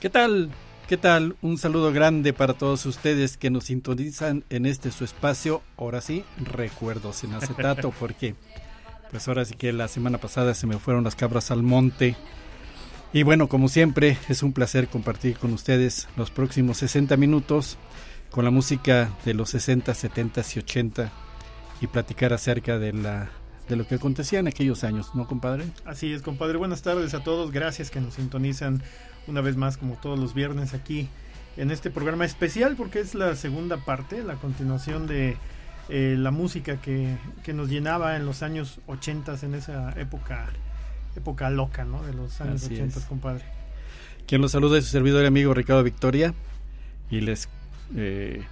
¿Qué tal? ¿Qué tal? Un saludo grande para todos ustedes que nos sintonizan en este su espacio. Ahora sí, recuerdos en acetato, porque pues ahora sí que la semana pasada se me fueron las cabras al monte. Y bueno, como siempre, es un placer compartir con ustedes los próximos 60 minutos con la música de los 60, 70 y 80 y platicar acerca de la de lo que acontecía en aquellos años, ¿no, compadre? Así es, compadre. Buenas tardes a todos. Gracias que nos sintonizan una vez más, como todos los viernes, aquí en este programa especial, porque es la segunda parte, la continuación de eh, la música que, que, nos llenaba en los años 80, en esa época época loca, ¿no? De los años 80, compadre. Quien los saluda es su servidor y amigo Ricardo Victoria. Y les. Eh,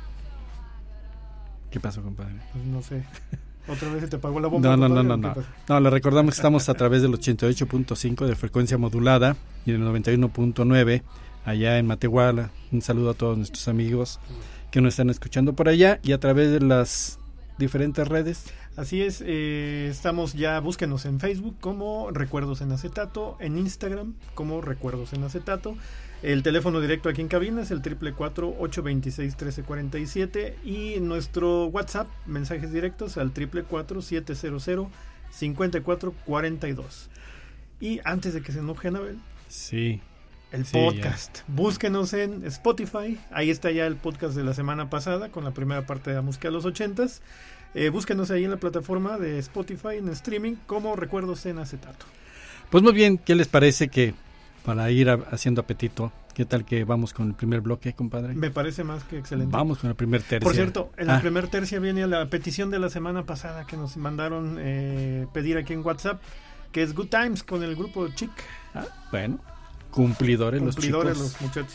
¿Qué pasó, compadre? Pues no sé. ¿Otra vez se te apagó la bomba? No, no, no, no. No. no, le recordamos que estamos a través del 88.5 de frecuencia modulada y del 91.9 allá en Matehuala. Un saludo a todos nuestros amigos que nos están escuchando por allá y a través de las diferentes redes. Así es, eh, estamos ya, búsquenos en Facebook como Recuerdos en Acetato, en Instagram como Recuerdos en Acetato. El teléfono directo aquí en cabina es el 444-826-1347 y nuestro WhatsApp, mensajes directos al 444-700-5442. Y antes de que se enoje Anabel, sí, el podcast. Búsquenos en Spotify, ahí está ya el podcast de la semana pasada con la primera parte de la música de los ochentas. Eh, búsquenos ahí en la plataforma de Spotify en streaming como Recuerdos en Acetato. Pues muy bien, ¿qué les parece que para ir haciendo apetito. ¿Qué tal que vamos con el primer bloque, compadre? Me parece más que excelente. Vamos con el primer tercio. Por cierto, en la ah. primer tercia viene la petición de la semana pasada que nos mandaron eh, pedir aquí en WhatsApp, que es Good Times con el grupo Chic. Ah, bueno, cumplidores, cumplidores los chicos. los muchachos.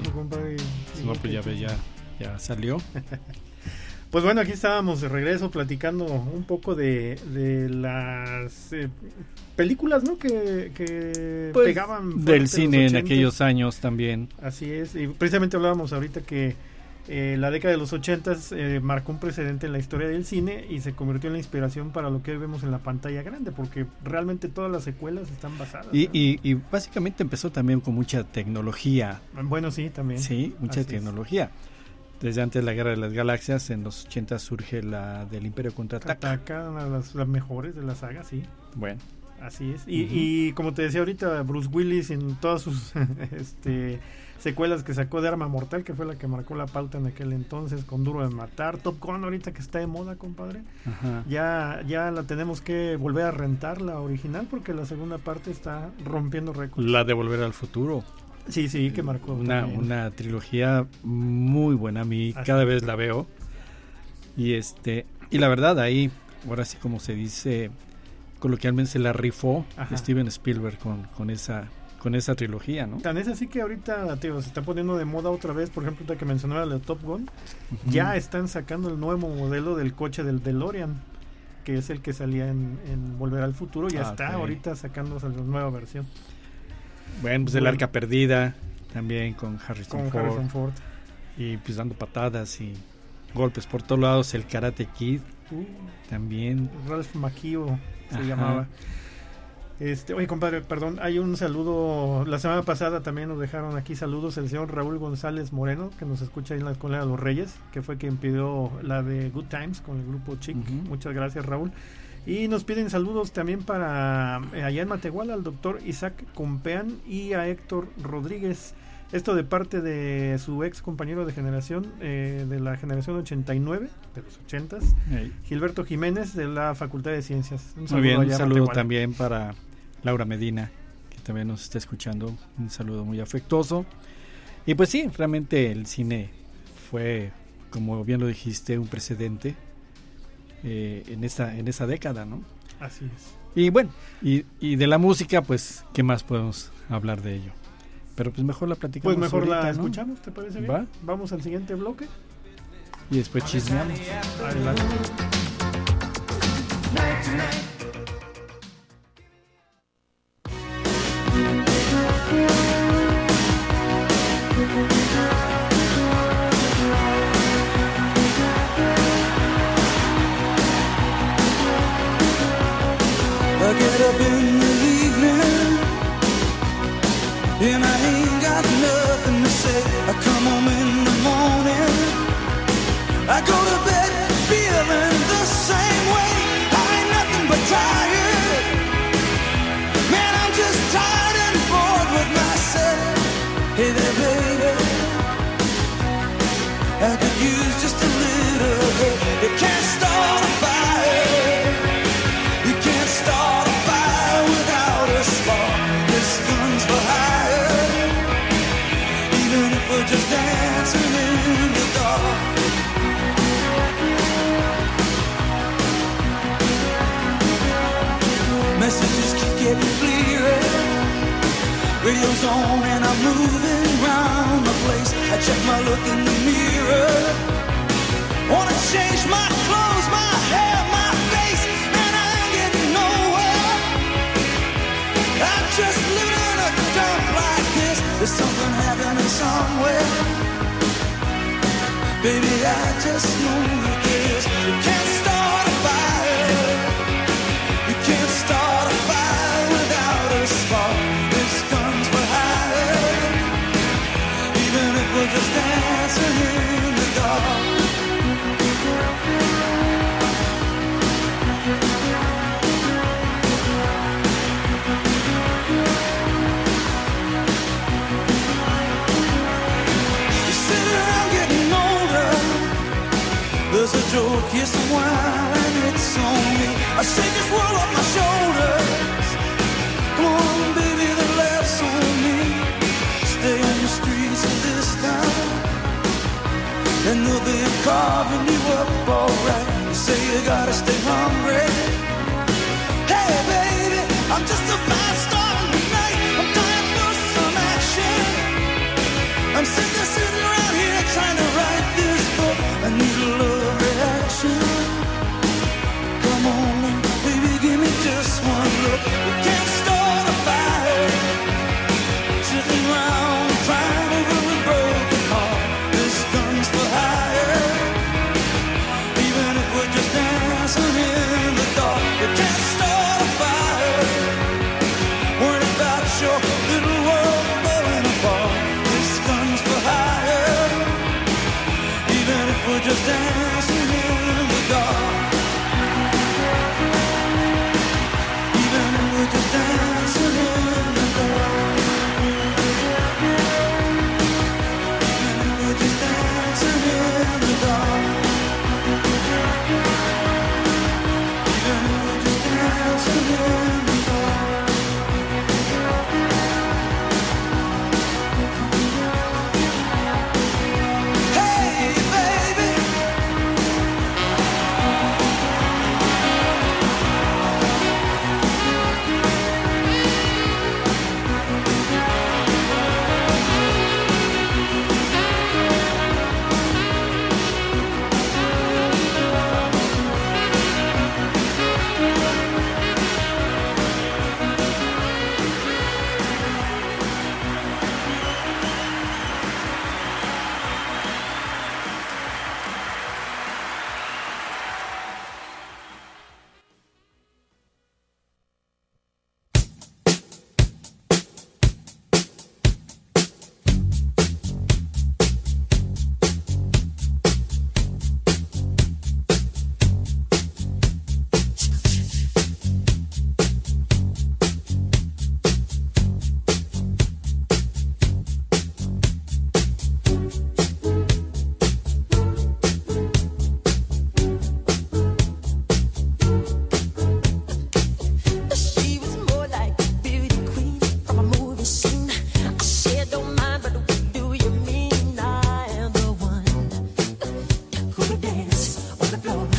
Pues ya, ya, ya salió. Pues bueno, aquí estábamos de regreso platicando un poco de, las eh, películas, ¿no? Que, pues, pegaban. Del cine en aquellos años también. Así es, y precisamente hablábamos ahorita que eh, la década de los 80 eh, marcó un precedente en la historia del cine y se convirtió en la inspiración para lo que vemos en la pantalla grande, porque realmente todas las secuelas están basadas. Y, y, básicamente empezó también con mucha tecnología. Bueno, sí, también. Sí, mucha tecnología. Desde antes de la Guerra de las Galaxias, en los 80 surge la del Imperio Contraataca. Ataca, una de las, mejores de la saga, sí. Bueno. Así es. Y, y como te decía ahorita, Bruce Willis en todas sus este, secuelas que sacó de Arma Mortal, que fue la que marcó la pauta en aquel entonces, con Duro de Matar, Top Gun ahorita que está de moda, compadre. Ya ya la tenemos que volver a rentar, la original, porque la segunda parte está rompiendo récords. La de Volver al Futuro. Sí, sí, que marcó. Una, una trilogía muy buena a mí, cada vez la veo. Y este y la verdad ahí, ahora sí como se dice coloquialmente se la rifó Steven Spielberg con, con esa con esa trilogía, ¿no? Tan es así que ahorita, tío, se está poniendo de moda otra vez, por ejemplo, que mencionaba la Top Gun, ya están sacando el nuevo modelo del coche del DeLorean, que es el que salía en, Volver al Futuro, ya ah, está ahorita sacándose la nueva versión. Bueno, pues el arca perdida, también con Harrison, Ford, Y pues dando patadas y golpes por todos lados, el Karate Kid, uh. también. Ralph Macchio se llamaba. Este, oye, compadre, perdón, hay un saludo. La semana pasada también nos dejaron aquí saludos el señor Raúl González Moreno, que nos escucha ahí en la Escuela de los Reyes, que fue quien pidió la de Good Times con el grupo Chic. Muchas gracias, Raúl. Y nos piden saludos también para eh, allá en Matehuala al doctor Isaac Compean y a Héctor Rodríguez Esto de parte de su ex compañero de generación, eh, de la generación 89, de los 80s, Gilberto Jiménez, de la Facultad de Ciencias. Muy bien, un saludo también para Laura Medina, que también nos está escuchando. Un saludo muy afectuoso. Y pues sí, realmente el cine fue, como bien lo dijiste, un precedente eh, en, esa, en esa década, ¿no? Así es. Y bueno, y, y de la música, pues, ¿qué más podemos hablar de ello? Pero pues mejor la platicamos. Pues mejor la escuchamos, ¿te parece bien? Vamos al siguiente bloque. Y después chismeamos. Adelante. I check my look in the mirror. Wanna change my clothes, my hair, my face, and I ain't getting nowhere. I just in a dump like this. There's something happening somewhere. Baby, I just know it is. You wine, it's on me. I shake this world off my shoulders. Come on, baby, the laughs on me. Stay on the streets of this town. And they'll be carving you up alright. You say you gotta stay hungry. Hey, baby, I'm just for just dance. Oh.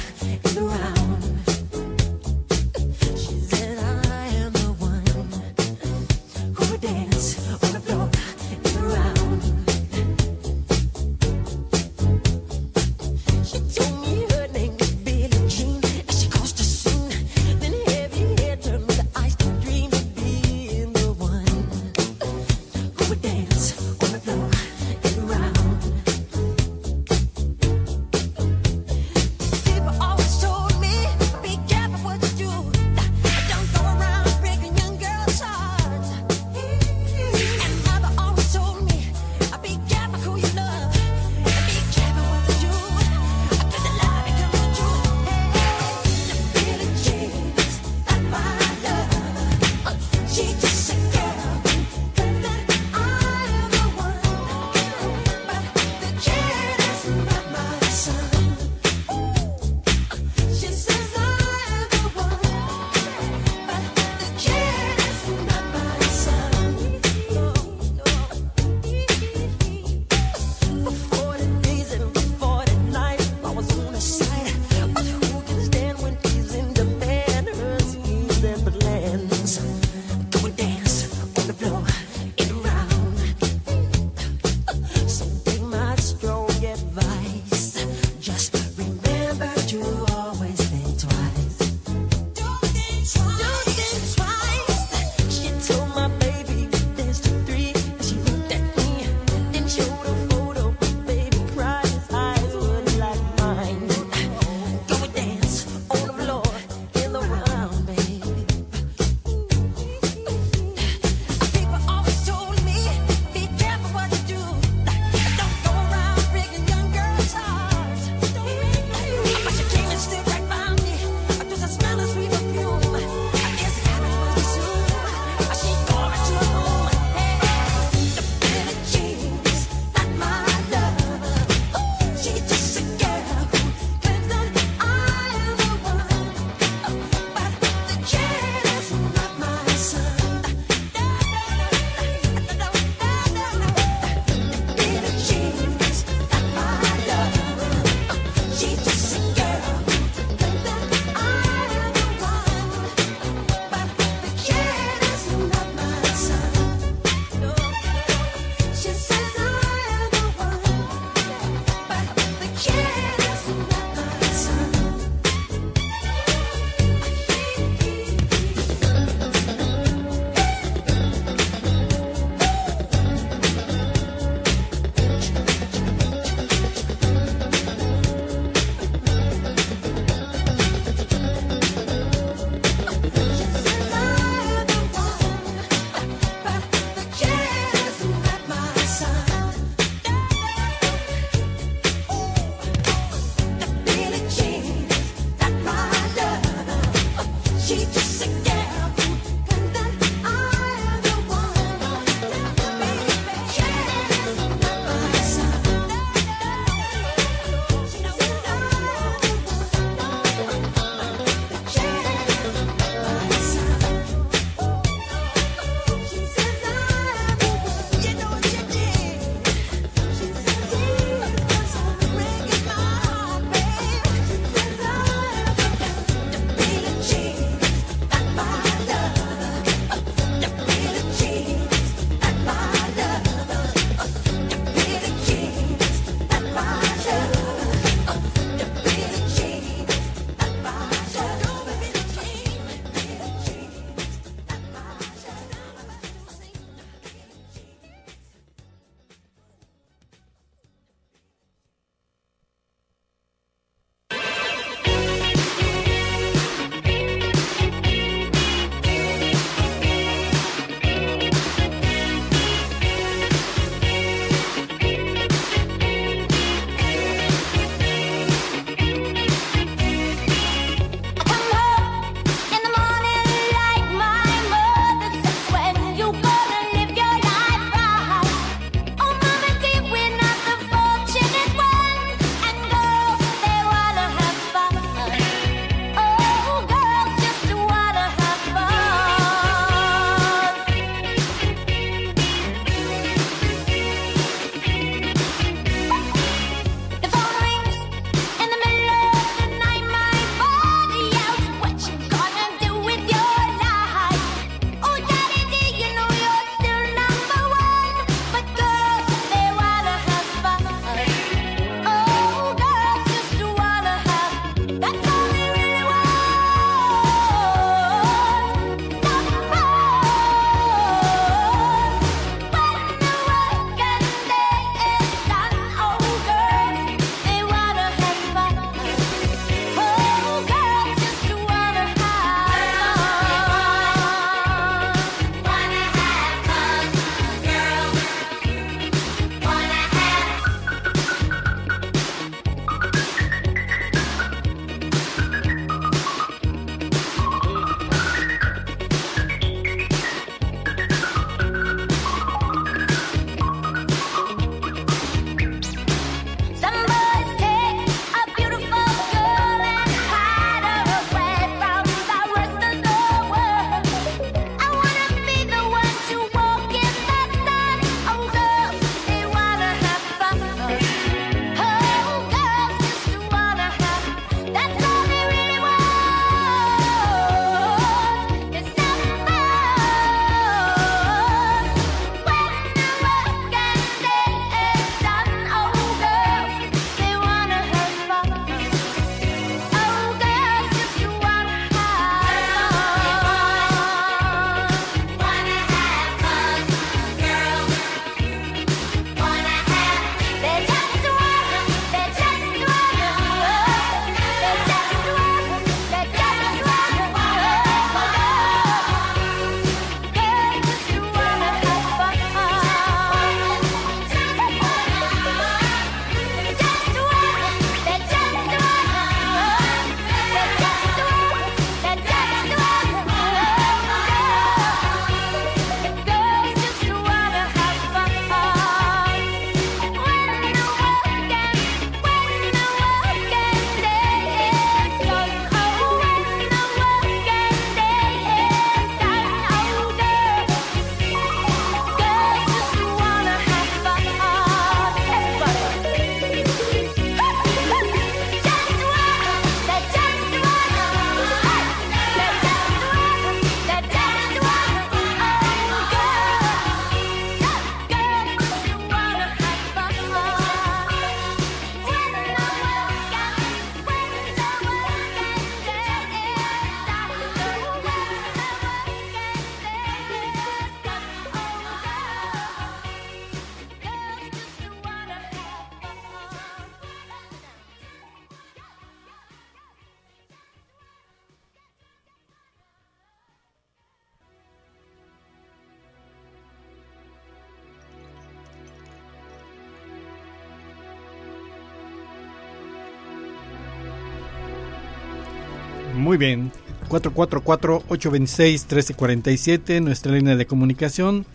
444-826-1347, nuestra línea de comunicación.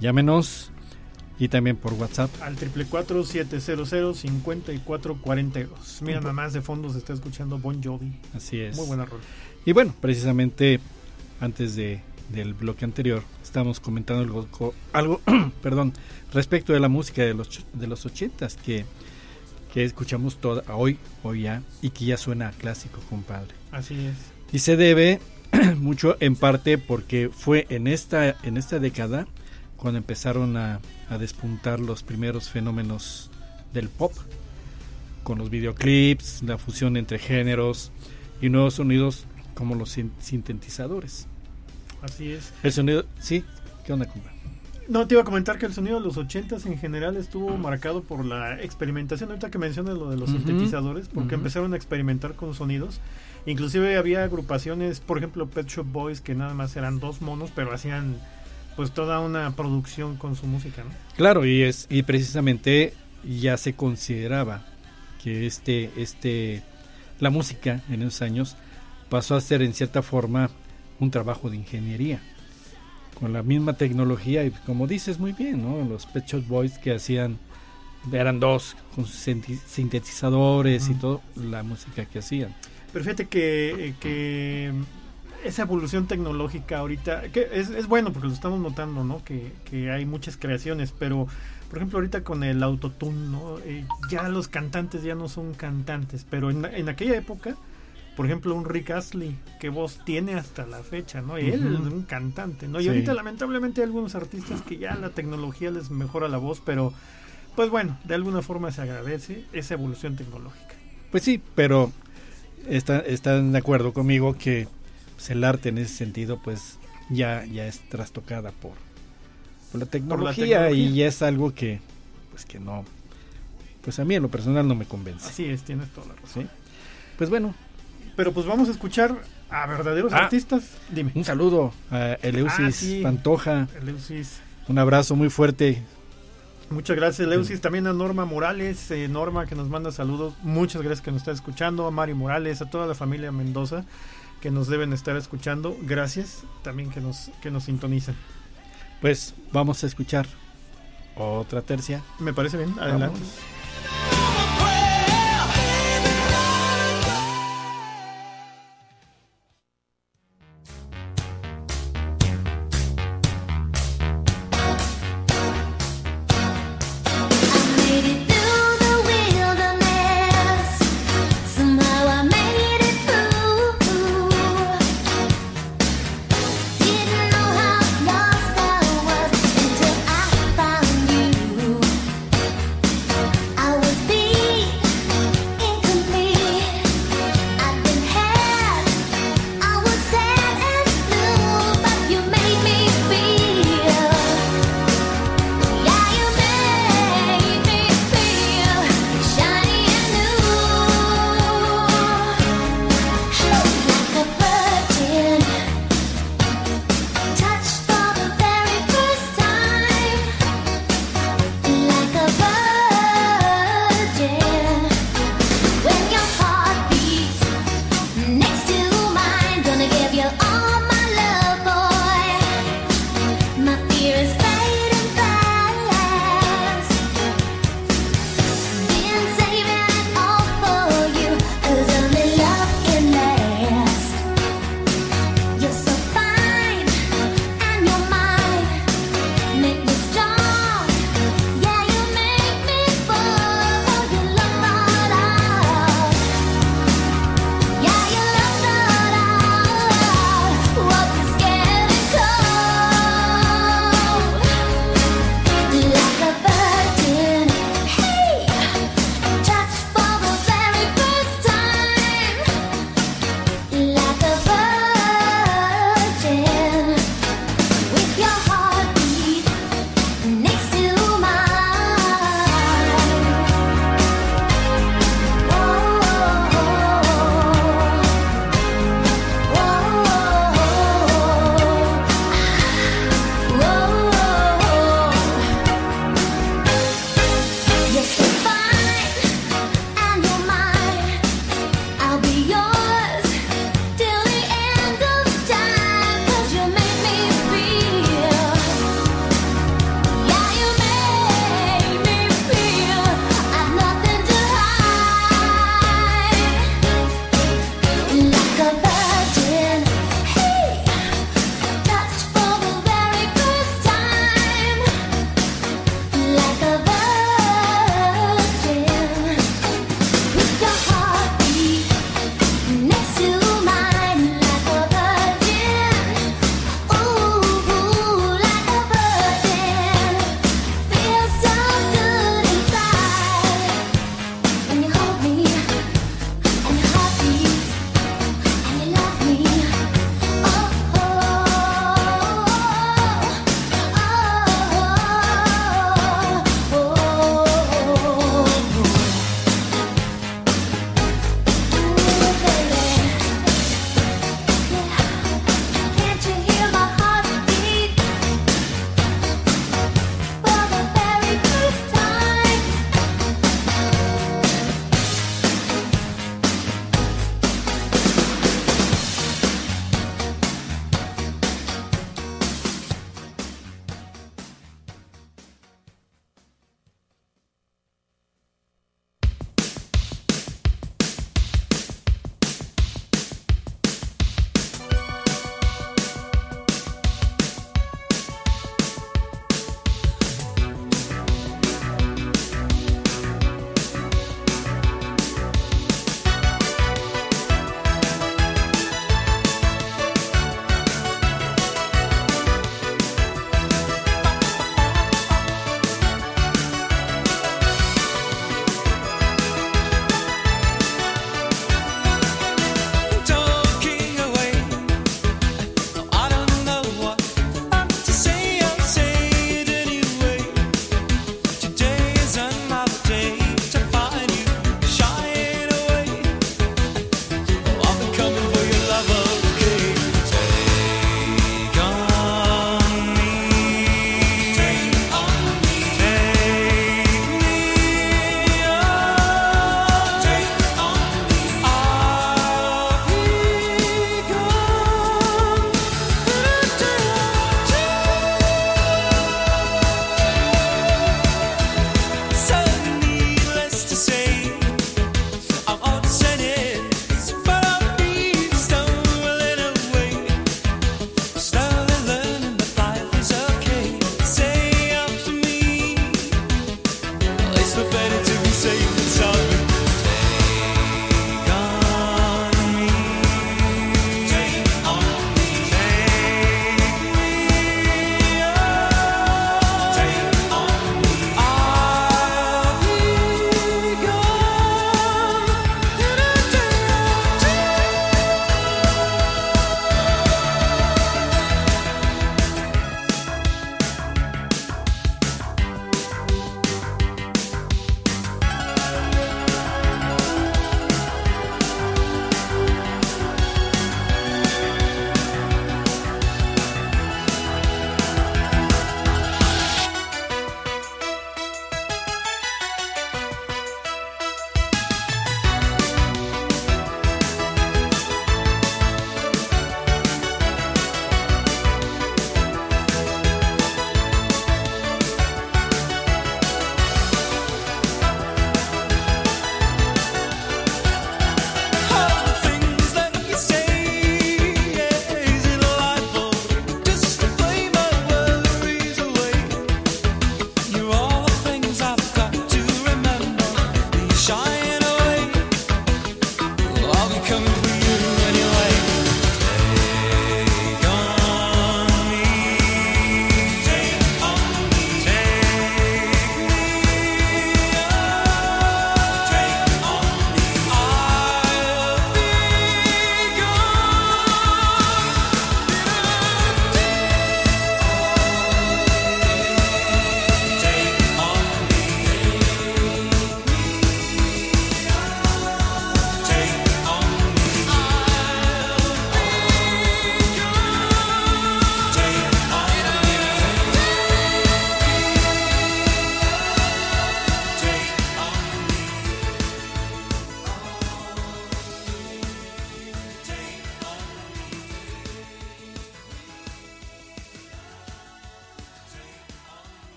Llámenos y también por WhatsApp. Al 444-700-5442. Mira, nada más de fondo se está escuchando Bon Jovi. Así es. Muy buena rola. Y bueno, precisamente antes de, del bloque anterior, estábamos comentando algo, algo perdón, respecto de la música de los, de los ochentas que, que escuchamos toda, hoy, hoy ya, y que ya suena clásico, compadre. Así es. Y se debe mucho en parte porque fue en esta, en esta década cuando empezaron a, a despuntar los primeros fenómenos del pop, con los videoclips, la fusión entre géneros y nuevos sonidos como los sin- sintetizadores. Así es. El sonido, sí, ¿qué onda, compa? No, te iba a comentar que el sonido de los ochentas en general estuvo marcado por la experimentación. Ahorita que mencionas lo de los sintetizadores, porque empezaron a experimentar con sonidos. Inclusive había agrupaciones, por ejemplo, Pet Shop Boys, que nada más eran dos monos, pero hacían pues toda una producción con su música, ¿no? Claro, y es y precisamente ya se consideraba que este este la música en esos años pasó a ser en cierta forma un trabajo de ingeniería con la misma tecnología y como dices muy bien, ¿no? Los Pet Shop Boys que hacían eran dos con sus sintetizadores y todo la música que hacían. Pero fíjate que, eh, que esa evolución tecnológica ahorita, que es, es bueno porque lo estamos notando, ¿no? Que, que hay muchas creaciones, pero por ejemplo ahorita con el autotune, ¿no? Eh, ya los cantantes ya no son cantantes, pero en, en aquella época, por ejemplo un Rick Astley, que voz tiene hasta la fecha, ¿no? Y él es un cantante, ¿no? Y Sí. ahorita lamentablemente hay algunos artistas que ya la tecnología les mejora la voz, pero pues bueno, de alguna forma se agradece esa evolución tecnológica. Pues sí, pero está- están de acuerdo conmigo que pues, el arte en ese sentido pues ya, ya es trastocada por, por la tecnología y tecnología. es algo que pues que no pues a mí en lo personal no me convence. Así es, tienes toda la razón. ¿sí? Pues bueno, Pero pues vamos a escuchar a verdaderos Ah. artistas. Dime. un saludo a Eleusis Ah, sí. Pantoja, Eleusis. un abrazo muy fuerte. Muchas gracias, Eleusis. También a Norma Morales. eh, Norma que nos manda saludos. Muchas gracias que nos está escuchando. A Mari Morales, a toda la familia Mendoza que nos deben estar escuchando. Gracias también que nos, que nos sintonizan. Pues vamos a escuchar otra tercia. Me parece bien. Adelante. Vamos.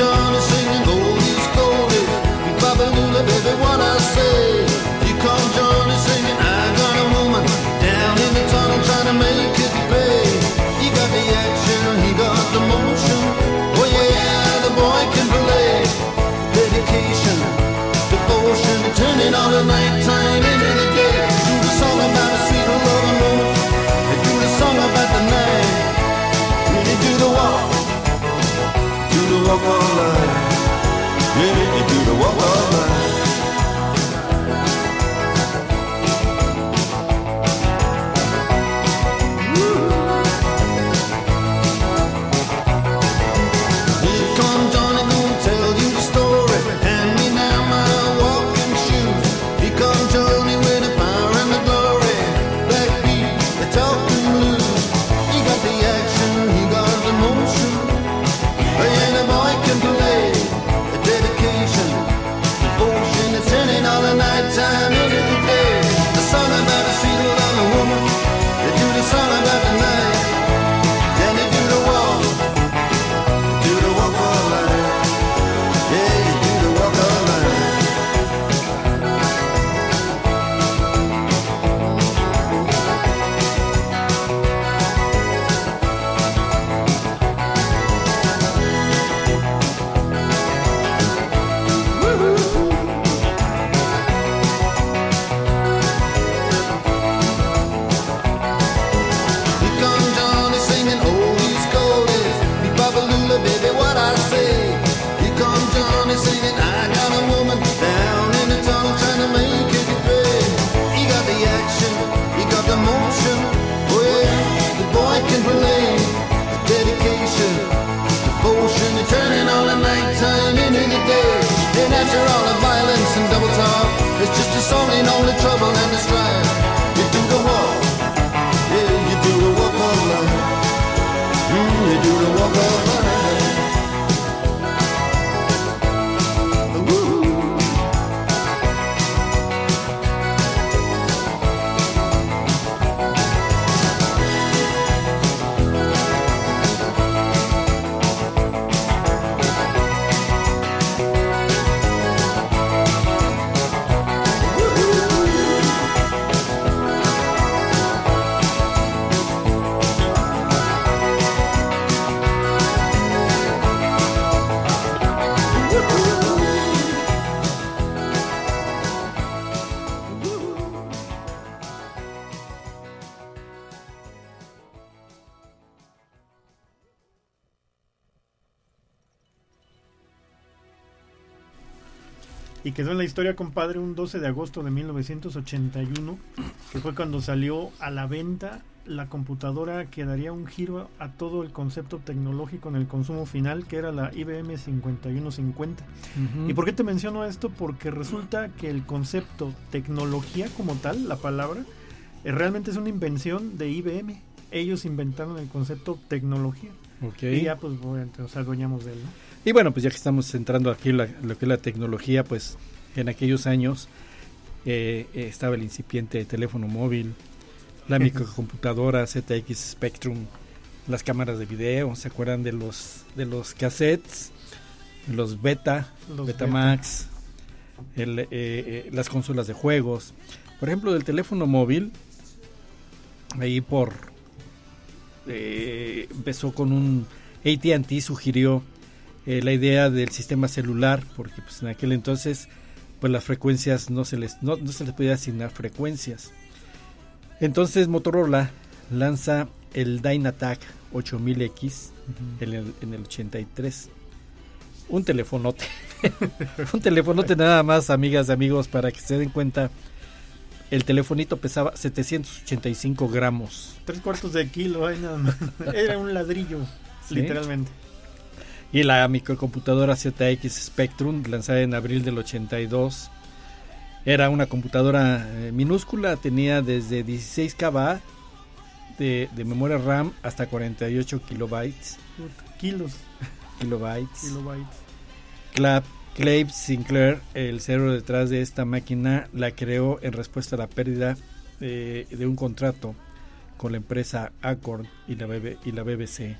mucho walk on. You do the walk of life. right. Historia, compadre, un 12 de agosto de 1981, que fue cuando salió a la venta la computadora que daría un giro a todo el concepto tecnológico en el consumo final, que era la IBM 5150. ¿Y por qué te menciono esto? Porque resulta que el concepto tecnología como tal, la palabra, eh, realmente es una invención de IBM. Ellos inventaron el concepto tecnología. Ok. Y ya pues bueno, nos adueñamos de él. ¿no? Y bueno, pues ya que estamos entrando aquí en la- lo que es la tecnología, pues en aquellos años eh, eh, estaba el incipiente teléfono móvil, la microcomputadora ZX Spectrum, las cámaras de video, ¿se acuerdan de los de los cassettes, los Beta, Los Betamax, el, eh, eh, las consolas de juegos? Por ejemplo, del teléfono móvil, ahí por eh, empezó con un AT&T sugirió la idea del sistema celular porque pues en aquel entonces pues las frecuencias no se les no, no se les podía asignar frecuencias entonces Motorola lanza el Dynatac 8000X en, el, en el 83 un telefonote un telefonote nada más amigas amigos para que se den cuenta el telefonito pesaba 785 gramos Tres cuartos de kilo, ay, nada más. Era un ladrillo, Sí. literalmente. Y la microcomputadora ZX Spectrum, lanzada en abril del 82, era una computadora eh, minúscula, tenía desde 16 KB de, de memoria RAM hasta 48 kilobytes. Kilos, kilobytes. kilobytes. Clap, Clave Sinclair, el cerebro detrás de esta máquina, la creó en respuesta a la pérdida eh, de un contrato con la empresa Acorn y la, BB y la BBC.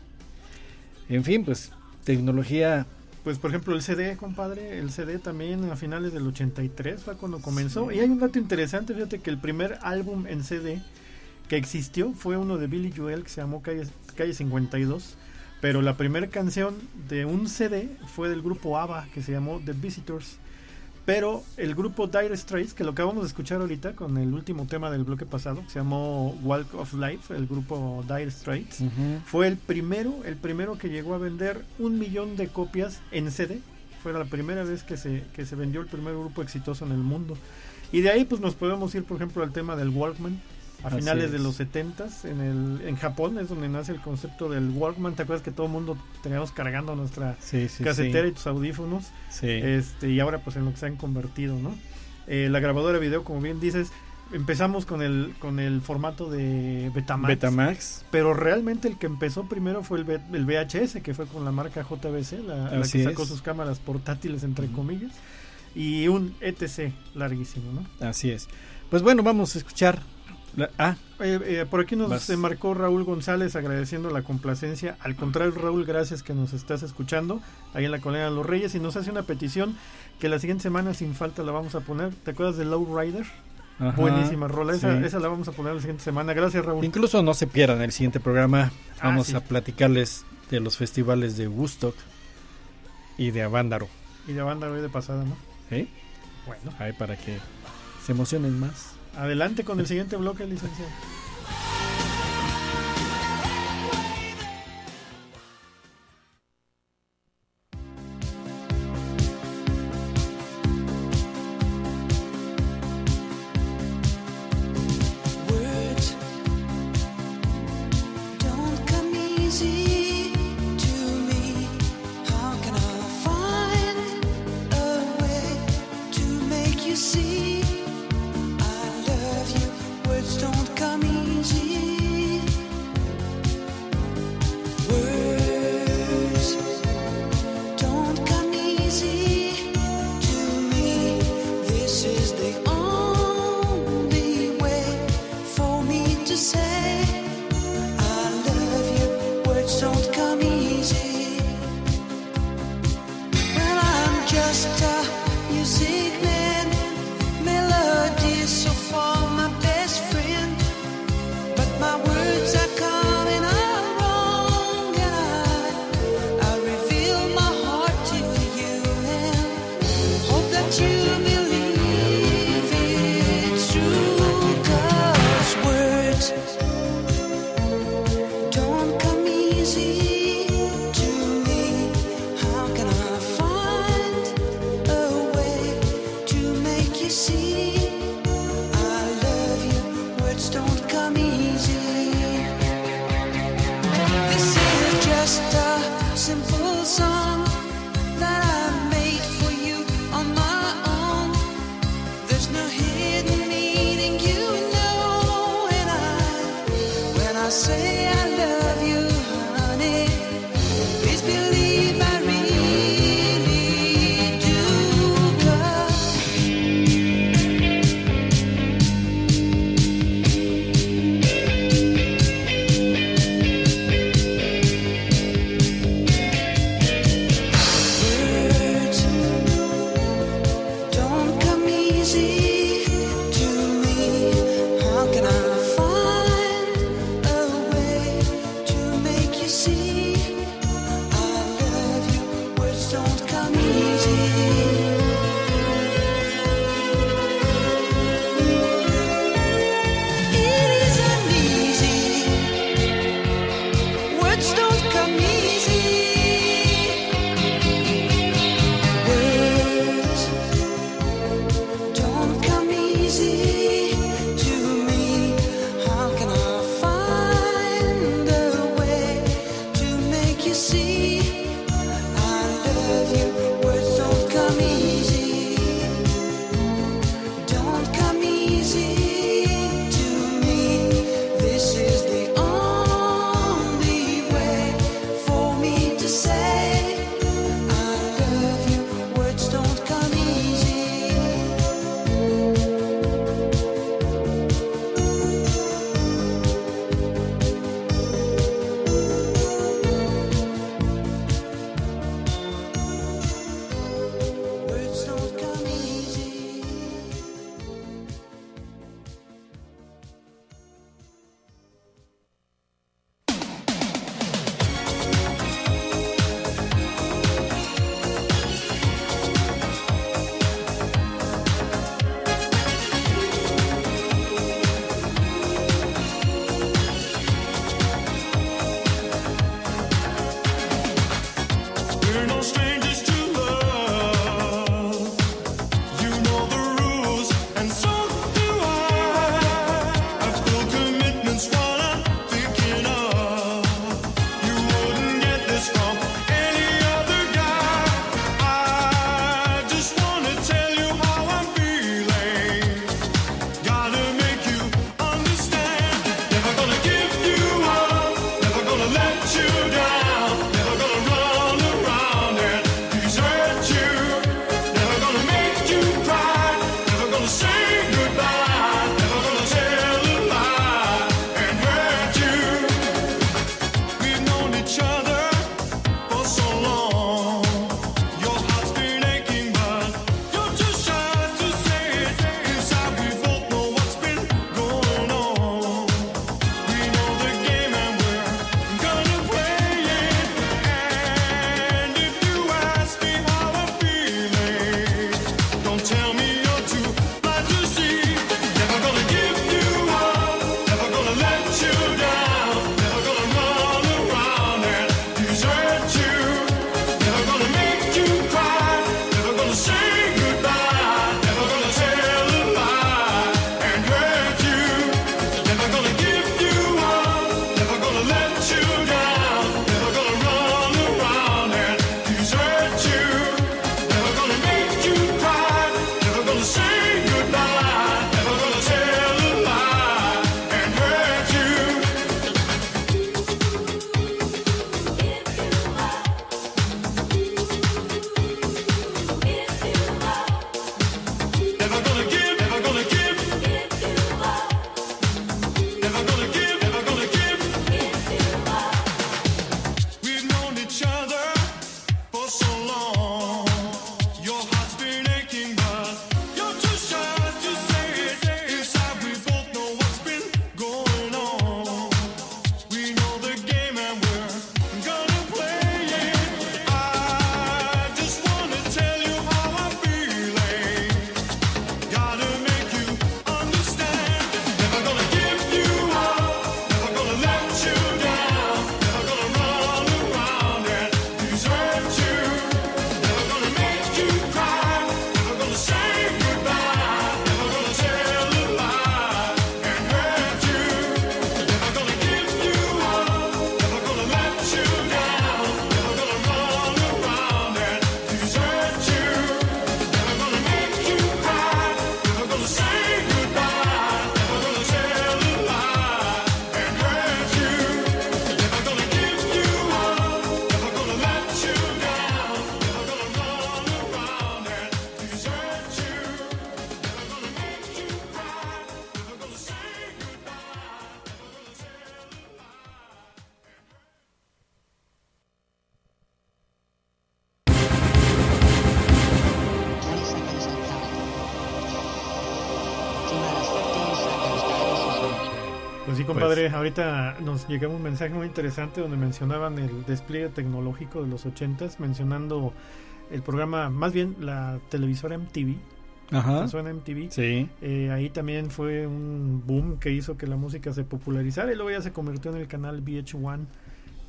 En fin, pues tecnología Pues por ejemplo el CD, compadre, el CD también a finales del 83 fue cuando comenzó. Y hay un dato interesante, fíjate que el primer álbum en CD que existió fue uno de Billy Joel que se llamó Calle, Calle 52. Pero la primera canción de un CD fue del grupo ABBA que se llamó The Visitors. Pero el grupo Dire Straits, que lo acabamos de escuchar ahorita con el último tema del bloque pasado, que se llamó Walk of Life, el grupo Dire Straits, fue el primero, el primero que llegó a vender un millón de copias en CD. Fue la primera vez que se, que se vendió el primer grupo exitoso en el mundo. Y de ahí pues nos podemos ir, por ejemplo, al tema del Walkman. A finales de los 70 en el en Japón es donde nace el concepto del Walkman. ¿Te acuerdas que todo el mundo teníamos cargando nuestra Sí, sí, casetera y tus audífonos? sí. Este, y ahora pues en lo que se han convertido, ¿no? Eh, la grabadora de video, como bien dices, empezamos con el con el formato de Betamax. Betamax. Pero realmente el que empezó primero fue el, el VHS, que fue con la marca JBC, la, que sacó es. sus cámaras portátiles, entre comillas, y un ETC larguísimo, ¿no? Así es. Pues bueno, vamos a escuchar. La- ah, Eh, eh, por aquí nos Vas. marcó Raúl González agradeciendo la complacencia. Al contrario, Raúl, gracias que nos estás escuchando ahí en la Colonia de los Reyes y nos hace una petición que la siguiente semana sin falta la vamos a poner. ¿Te acuerdas de Low Rider? ajá, Buenísima rola, esa, sí. esa la vamos a poner la siguiente semana. Gracias, Raúl. Incluso no se pierdan el siguiente programa. Ah, Vamos sí. a platicarles de los festivales de Woodstock y de Avándaro. Y banda hoy de pasada, ¿no? ¿sí? Bueno, Ahí para que se emocionen más. Adelante con el siguiente bloque, licenciado. Ahorita nos llegaba un mensaje muy interesante donde mencionaban el despliegue tecnológico de los 80s, mencionando el programa, más bien la televisora MTV, Ajá. ¿te suena MTV? Sí. Eh, ahí también fue un boom que hizo que la música se popularizara y luego ya se convirtió en el canal VH1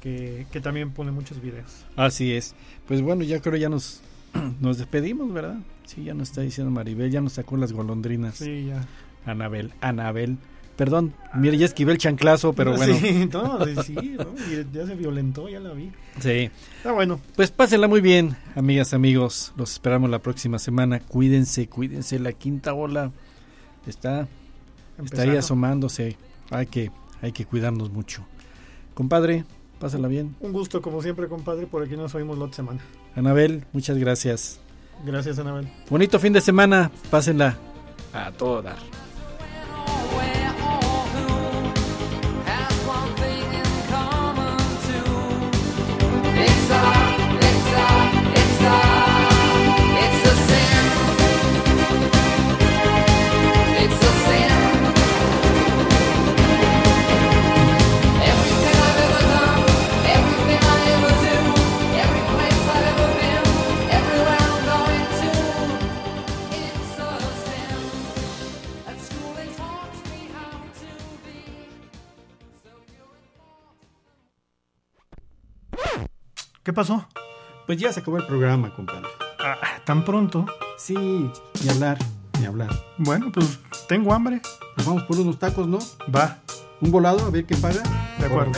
que, que también pone muchos videos. Así es. Pues bueno, ya creo ya nos, nos despedimos, ¿verdad? Sí, ya nos está diciendo Maribel, ya nos sacó las golondrinas. Sí, ya. Anabel, Anabel. Perdón, mire, ya esquivé el chanclazo, pero bueno. Sí, no, sí, ¿no? Ya se violentó, ya la vi. Sí. Ah, bueno, Pues pásenla muy bien, amigas, amigos. Los esperamos la próxima semana. Cuídense, cuídense. La quinta ola está, está ahí asomándose. Hay que, hay que cuidarnos mucho. Compadre, pásala bien. Un gusto, como siempre, compadre. Por aquí nos oímos la otra semana. Anabel, muchas gracias. Gracias, Anabel. Bonito fin de semana. Pásenla a todo dar. ¿Qué pasó? Pues ya se acabó el programa, compadre. Ah, ¿Tan pronto? Sí, ni hablar, ni hablar. Bueno, pues tengo hambre. Nos vamos por unos tacos, ¿no? Va, Un volado, a ver qué paga. de acuerdo.